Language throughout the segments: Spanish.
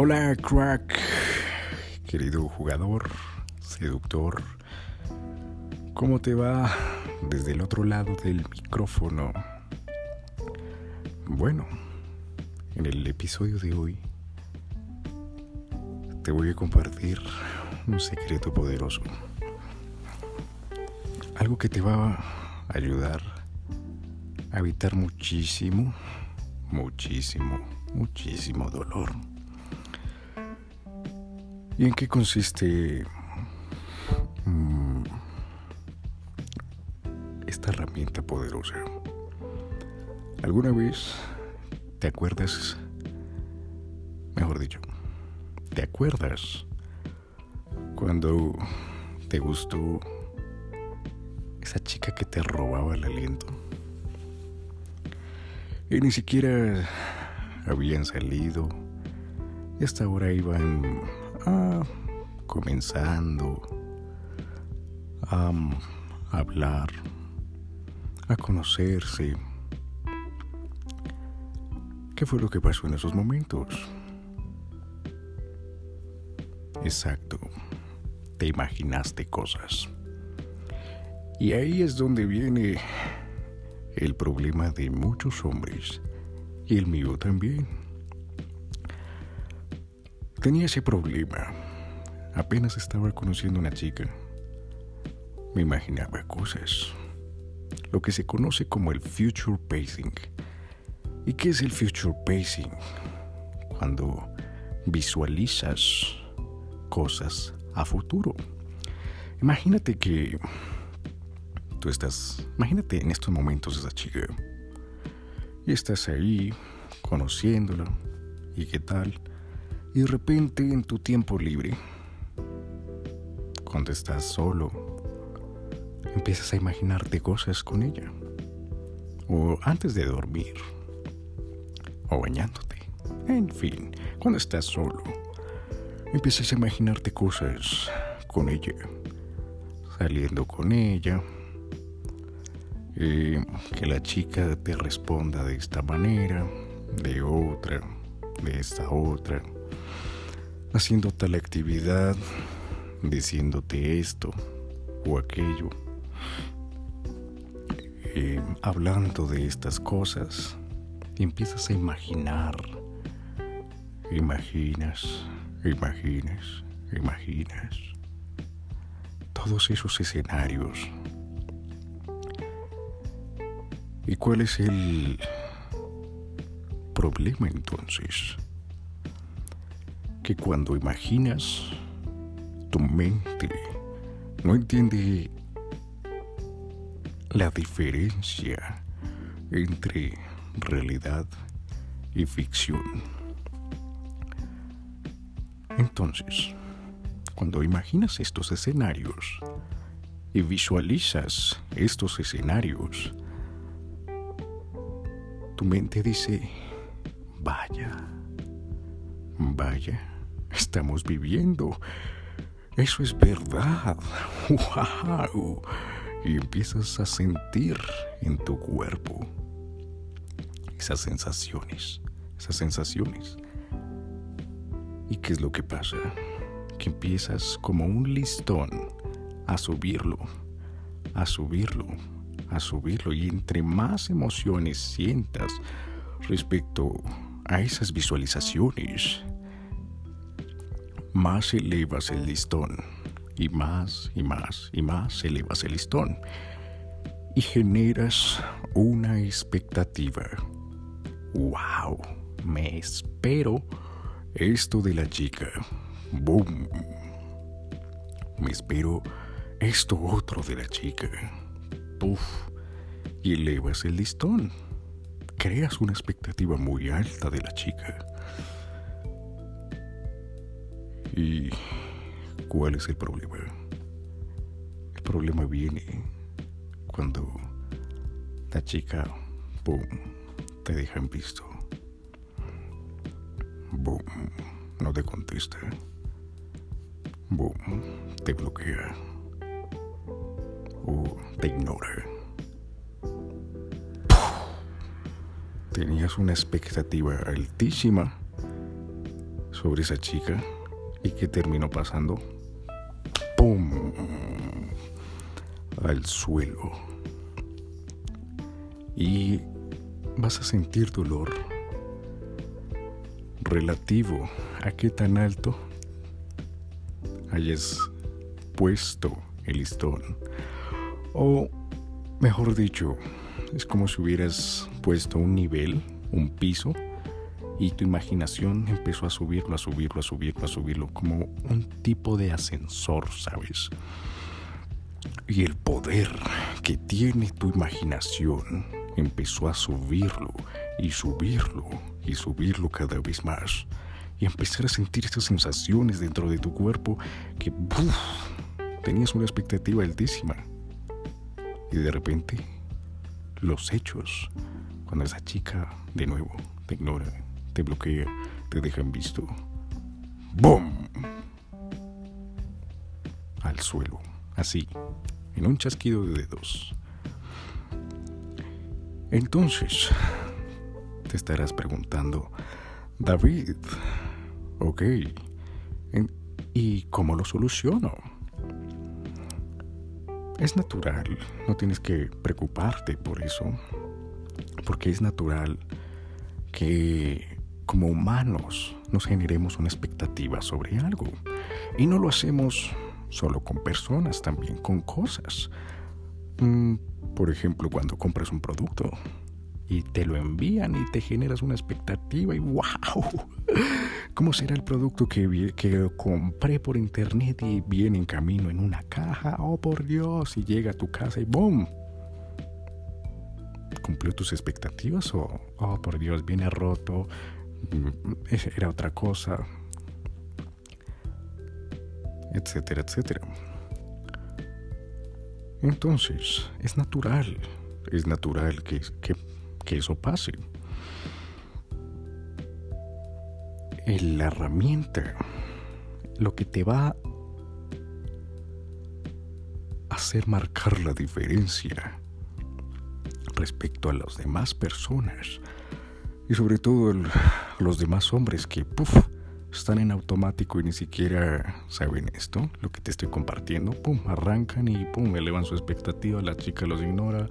Hola, crack, querido jugador, seductor. ¿Cómo te va desde el otro lado del micrófono? Bueno, en el episodio de hoy te voy a compartir un secreto poderoso. Algo que te va a ayudar a evitar muchísimo, muchísimo, muchísimo dolor. ¿Y en qué consiste mm, esta herramienta poderosa? ¿Alguna vez te acuerdas, mejor dicho, te acuerdas cuando te gustó esa chica que te robaba el aliento? Y ni siquiera habían salido y hasta ahora iban comenzando a hablar, a conocerse. ¿Qué fue lo que pasó en esos momentos? Exacto, te imaginaste cosas. Y ahí es donde viene el problema de muchos hombres, y el mío también. Tenía ese problema. Apenas estaba conociendo a una chica. Me imaginaba cosas. Lo que se conoce como el future pacing. ¿Y qué es el future pacing? Cuando visualizas cosas a futuro. Imagínate que tú estás, imagínate en estos momentos esa chica. Y estás ahí conociéndola. ¿Y qué tal? Y de repente en tu tiempo libre, cuando estás solo, empiezas a imaginarte cosas con ella. O antes de dormir. O bañándote. En fin, cuando estás solo, empiezas a imaginarte cosas con ella. Saliendo con ella. Eh, que la chica te responda de esta manera, de otra, de esta otra haciendo tal actividad, diciéndote esto o aquello, eh, hablando de estas cosas, empiezas a imaginar, imaginas, imaginas, imaginas todos esos escenarios. ¿Y cuál es el problema entonces? Que cuando imaginas, tu mente no entiende la diferencia entre realidad y ficción. Entonces, cuando imaginas estos escenarios y visualizas estos escenarios, tu mente dice, vaya, vaya estamos viviendo. Eso es verdad. ¡Wow! Y empiezas a sentir en tu cuerpo esas sensaciones, esas sensaciones. ¿Y qué es lo que pasa? Que empiezas como un listón a subirlo, a subirlo, a subirlo. Y entre más emociones sientas respecto a esas visualizaciones, más elevas el listón y más y más y más elevas el listón y generas una expectativa. ¡Wow! Me espero esto de la chica. ¡Boom! Me espero esto otro de la chica. ¡Puf! Y elevas el listón. Creas una expectativa muy alta de la chica. ¿Y cuál es el problema? El problema viene cuando la chica, boom, te deja en visto. Boom, no te contesta. Boom, te bloquea. O te ignora. Tenías una expectativa altísima sobre esa chica y qué terminó pasando. ¡Pum! Al suelo. Y vas a sentir dolor relativo a qué tan alto hayas puesto el listón. O, mejor dicho, es como si hubieras puesto un nivel, un piso, y tu imaginación empezó a subirlo, a subirlo, a subirlo, a subirlo, como un tipo de ascensor, ¿sabes? Y el poder que tiene tu imaginación empezó a subirlo y subirlo y subirlo cada vez más. Y empezar a sentir estas sensaciones dentro de tu cuerpo que tenías una expectativa altísima. Y de repente, los hechos, cuando esa chica de nuevo te ignora, te bloquea, te deja en visto. ¡Bum! Al suelo, así, en un chasquido de dedos. Entonces, te estarás preguntando, David, ok, ¿y cómo lo soluciono? Es natural, no tienes que preocuparte por eso, porque es natural que como humanos nos generemos una expectativa sobre algo. Y no lo hacemos solo con personas, también con cosas. Mm, por ejemplo, cuando compras un producto y te lo envían y te generas una expectativa y wow, ¿cómo será el producto que, que compré por internet y viene en camino en una caja? Oh, por Dios, y llega a tu casa y ¡boom! ¿Cumplió tus expectativas o, oh, por Dios, viene roto, era otra cosa, etcétera, etcétera. Entonces, es natural, es natural que, que, eso pase. La herramienta, lo que te va a hacer marcar la diferencia respecto a las demás personas y sobre todo los demás hombres que, puff, están en automático y ni siquiera saben esto, lo que te estoy compartiendo, pum, arrancan y pum, elevan su expectativa, la chica los ignora,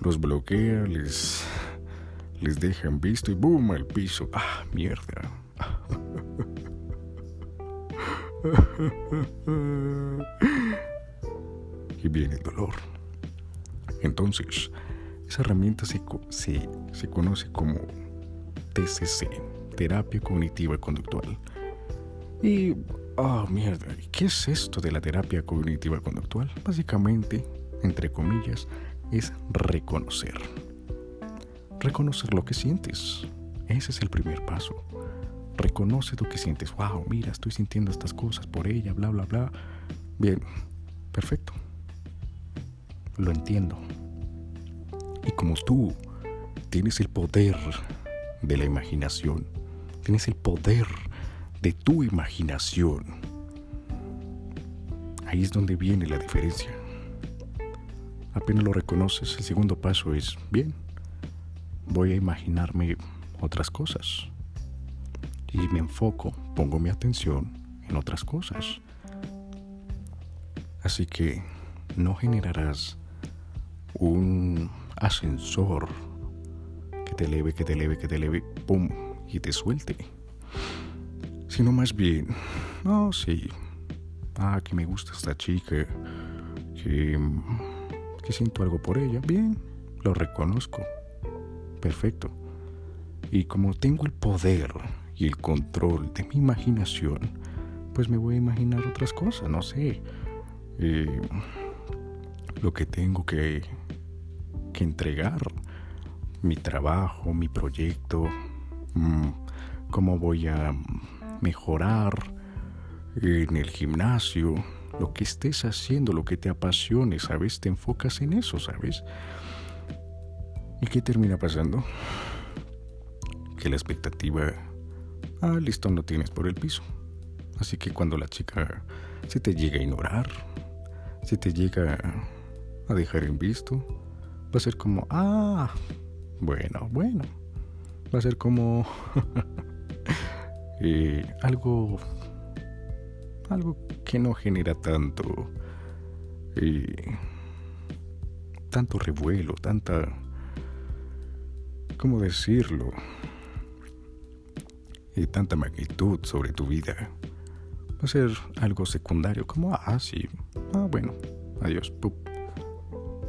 los bloquea, les, les deja en visto y boom, al piso. Ah, mierda. y viene el dolor. Entonces, esa herramienta se, se, se conoce como TCC, terapia cognitiva conductual. Y, oh mierda, ¿qué es esto de la terapia cognitiva conductual? Básicamente, entre comillas, es reconocer. Reconocer lo que sientes. Ese es el primer paso. Reconoce lo que sientes. Wow, mira, estoy sintiendo estas cosas por ella, bla, bla, bla. Bien, perfecto. Lo entiendo. Y como tú tienes el poder de la imaginación, tienes el poder de tu imaginación. Ahí es donde viene la diferencia. Apenas lo reconoces, el segundo paso es, bien, voy a imaginarme otras cosas. Y me enfoco, pongo mi atención en otras cosas. Así que no generarás un ascensor que te eleve, que te eleve, que te eleve, pum, y te suelte. Sino más bien, no, sí, ah, que me gusta esta chica, que, que siento algo por ella, bien, lo reconozco, perfecto. Y como tengo el poder y el control de mi imaginación, pues me voy a imaginar otras cosas, no sé. Eh, lo que tengo que, que entregar, mi trabajo, mi proyecto, cómo voy a mejorar en el gimnasio, lo que estés haciendo, lo que te apasione, ¿sabes? Te enfocas en eso, ¿sabes? ¿Y qué termina pasando? Que la expectativa, ah, listo, no tienes por el piso. Así que cuando la chica se te llega a ignorar, se te llega a dejar en visto, va a ser como, ah, bueno, bueno. Va a ser como... eh, algo, algo que no genera tanto, eh, tanto revuelo, tanta, ¿cómo decirlo? Y tanta magnitud sobre tu vida. Va a ser algo secundario, como, ah, sí, ah, bueno, adiós,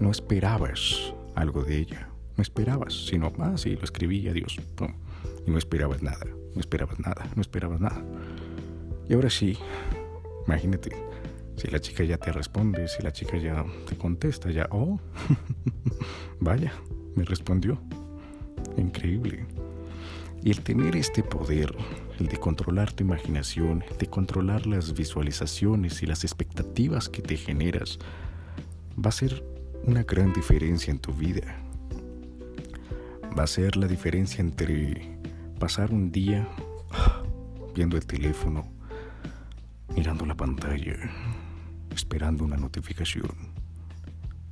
No esperabas algo de ella, no esperabas, sino, ah, sí, lo escribí, adiós, y no esperabas nada no esperabas nada, no esperabas nada. Y ahora sí, imagínate, si la chica ya te responde, si la chica ya te contesta, ya, oh, vaya, me respondió. Increíble. Y el tener este poder, el de controlar tu imaginación, el de controlar las visualizaciones y las expectativas que te generas, va a ser una gran diferencia en tu vida. Va a ser la diferencia entre pasar un día viendo el teléfono, mirando la pantalla, esperando una notificación.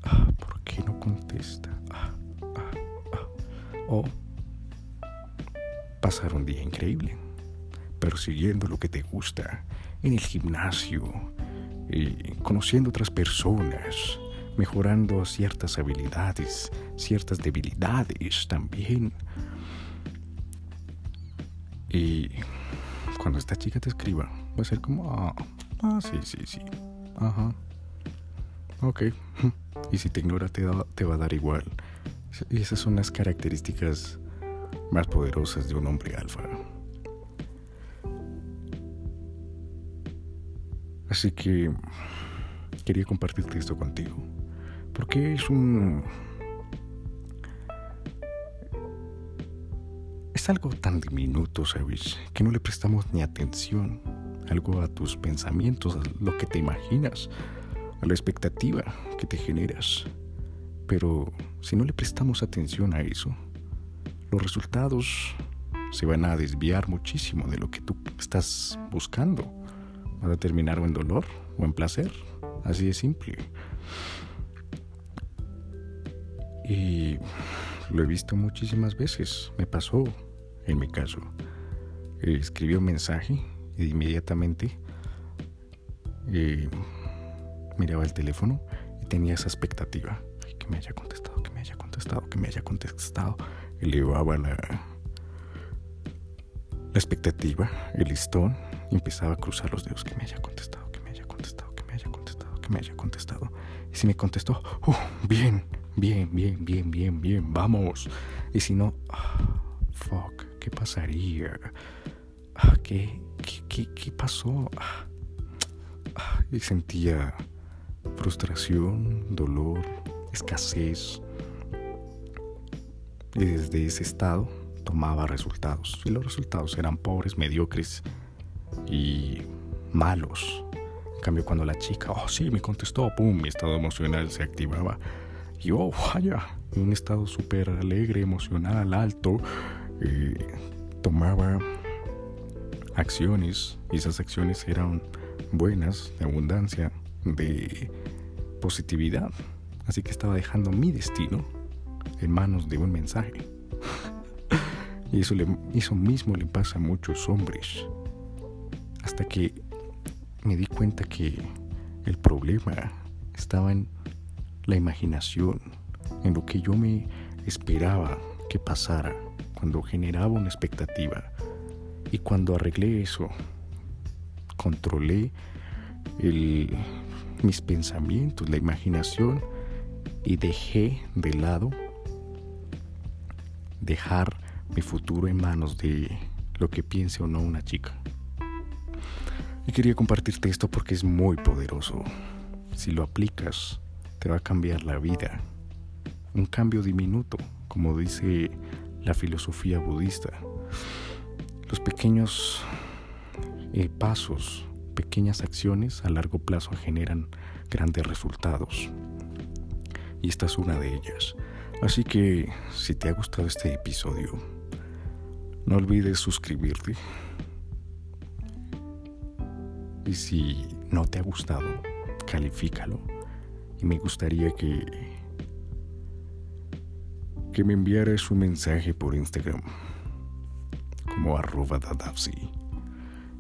Ah, ¿Por qué no contesta? Ah, ah, o pasar un día increíble, persiguiendo lo que te gusta, en el gimnasio, y conociendo otras personas, mejorando ciertas habilidades, ciertas debilidades también y cuando esta chica te escriba, va a ser como, ah, ah sí, sí, sí. Ajá. Ok. Y si te ignora, te, te va a dar igual. Y esas son las características más poderosas de un hombre alfa. Así que quería compartirte esto contigo. Porque es un Es algo tan diminuto, ¿sabes? Que no le prestamos ni atención. Algo a tus pensamientos, a lo que te imaginas, a la expectativa que te generas. Pero si no le prestamos atención a eso, los resultados se van a desviar muchísimo de lo que tú estás buscando. Van a terminar en dolor o en placer. Así de simple. Y lo he visto muchísimas veces. Me pasó en mi caso. escribió un mensaje e inmediatamente eh, miraba el teléfono y tenía esa expectativa. que me haya contestado, que me haya contestado, que me haya contestado. Elevaba la, la expectativa, el listón, y empezaba a cruzar los dedos. Que me haya contestado, que me haya contestado, que me haya contestado, que me haya contestado. Y si me contestó, uh, bien, bien, bien, bien, bien, bien, vamos. Y si no, ah, fuck. ¿qué pasaría? Ah, ¿Qué, qué, pasó? Ah, ah, y sentía frustración, dolor, escasez. Y desde ese estado tomaba resultados. Y los resultados eran pobres, mediocres y malos. En cambio, cuando la chica, oh sí, me contestó, pum, mi estado emocional se activaba. Y oh, vaya, un estado súper alegre, emocional, alto tomaba acciones y esas acciones eran buenas, de abundancia, de positividad. Así que estaba dejando mi destino en manos de un mensaje. y eso, le, eso mismo le pasa a muchos hombres. Hasta que me di cuenta que el problema estaba en la imaginación, en lo que yo me esperaba que pasara cuando generaba una expectativa y cuando arreglé eso, controlé mis pensamientos, la imaginación y dejé de lado dejar mi futuro en manos de lo que piense o no una chica. Y quería compartirte esto porque es muy poderoso. Si lo aplicas, te va a cambiar la vida. Un cambio diminuto, como dice la filosofía budista. Los pequeños eh, pasos, pequeñas acciones a largo plazo generan grandes resultados. Y esta es una de ellas. Así que si te ha gustado este episodio, no olvides suscribirte. Y si no te ha gustado, califícalo. Y me gustaría que que me enviaras un mensaje por Instagram como arroba dadapsi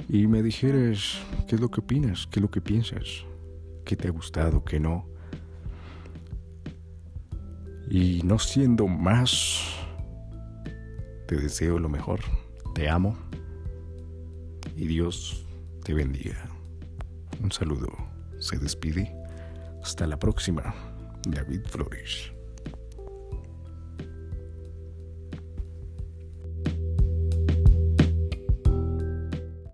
y me dijeras qué es lo que opinas, qué es lo que piensas, qué te ha gustado, qué no. Y no siendo más, te deseo lo mejor, te amo y Dios te bendiga. Un saludo, se despide. Hasta la próxima, David Flores.